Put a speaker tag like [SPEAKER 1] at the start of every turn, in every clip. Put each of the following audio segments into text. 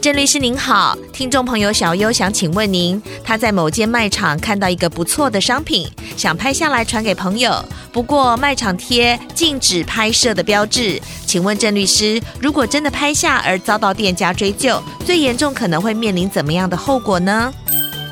[SPEAKER 1] 郑律师您好，听众朋友小优想请问您，他在某间卖场看到一个不错的商品，想拍下来传给朋友，不过卖场贴禁止拍摄的标志，请问郑律师，如果真的拍下而遭到店家追究，最严重可能会面临怎么样的后果呢？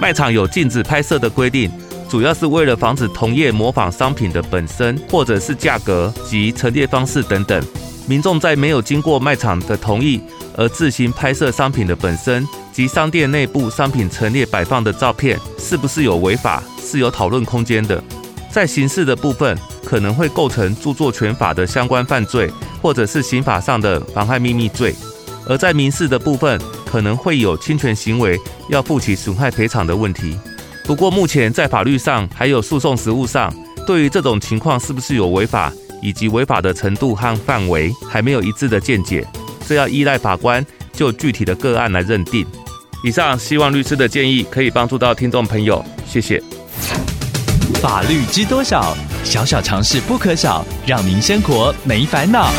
[SPEAKER 2] 卖场有禁止拍摄的规定，主要是为了防止同业模仿商品的本身，或者是价格及陈列方式等等。民众在没有经过卖场的同意而自行拍摄商品的本身及商店内部商品陈列摆放的照片，是不是有违法，是有讨论空间的。在刑事的部分，可能会构成著作权法的相关犯罪，或者是刑法上的妨害秘密罪；而在民事的部分，可能会有侵权行为，要负起损害赔偿的问题。不过目前在法律上还有诉讼实务上，对于这种情况是不是有违法，以及违法的程度和范围，还没有一致的见解，这要依赖法官就具体的个案来认定。以上希望律师的建议可以帮助到听众朋友，谢谢。
[SPEAKER 3] 法律知多少？小小常识不可少，让您生活没烦恼。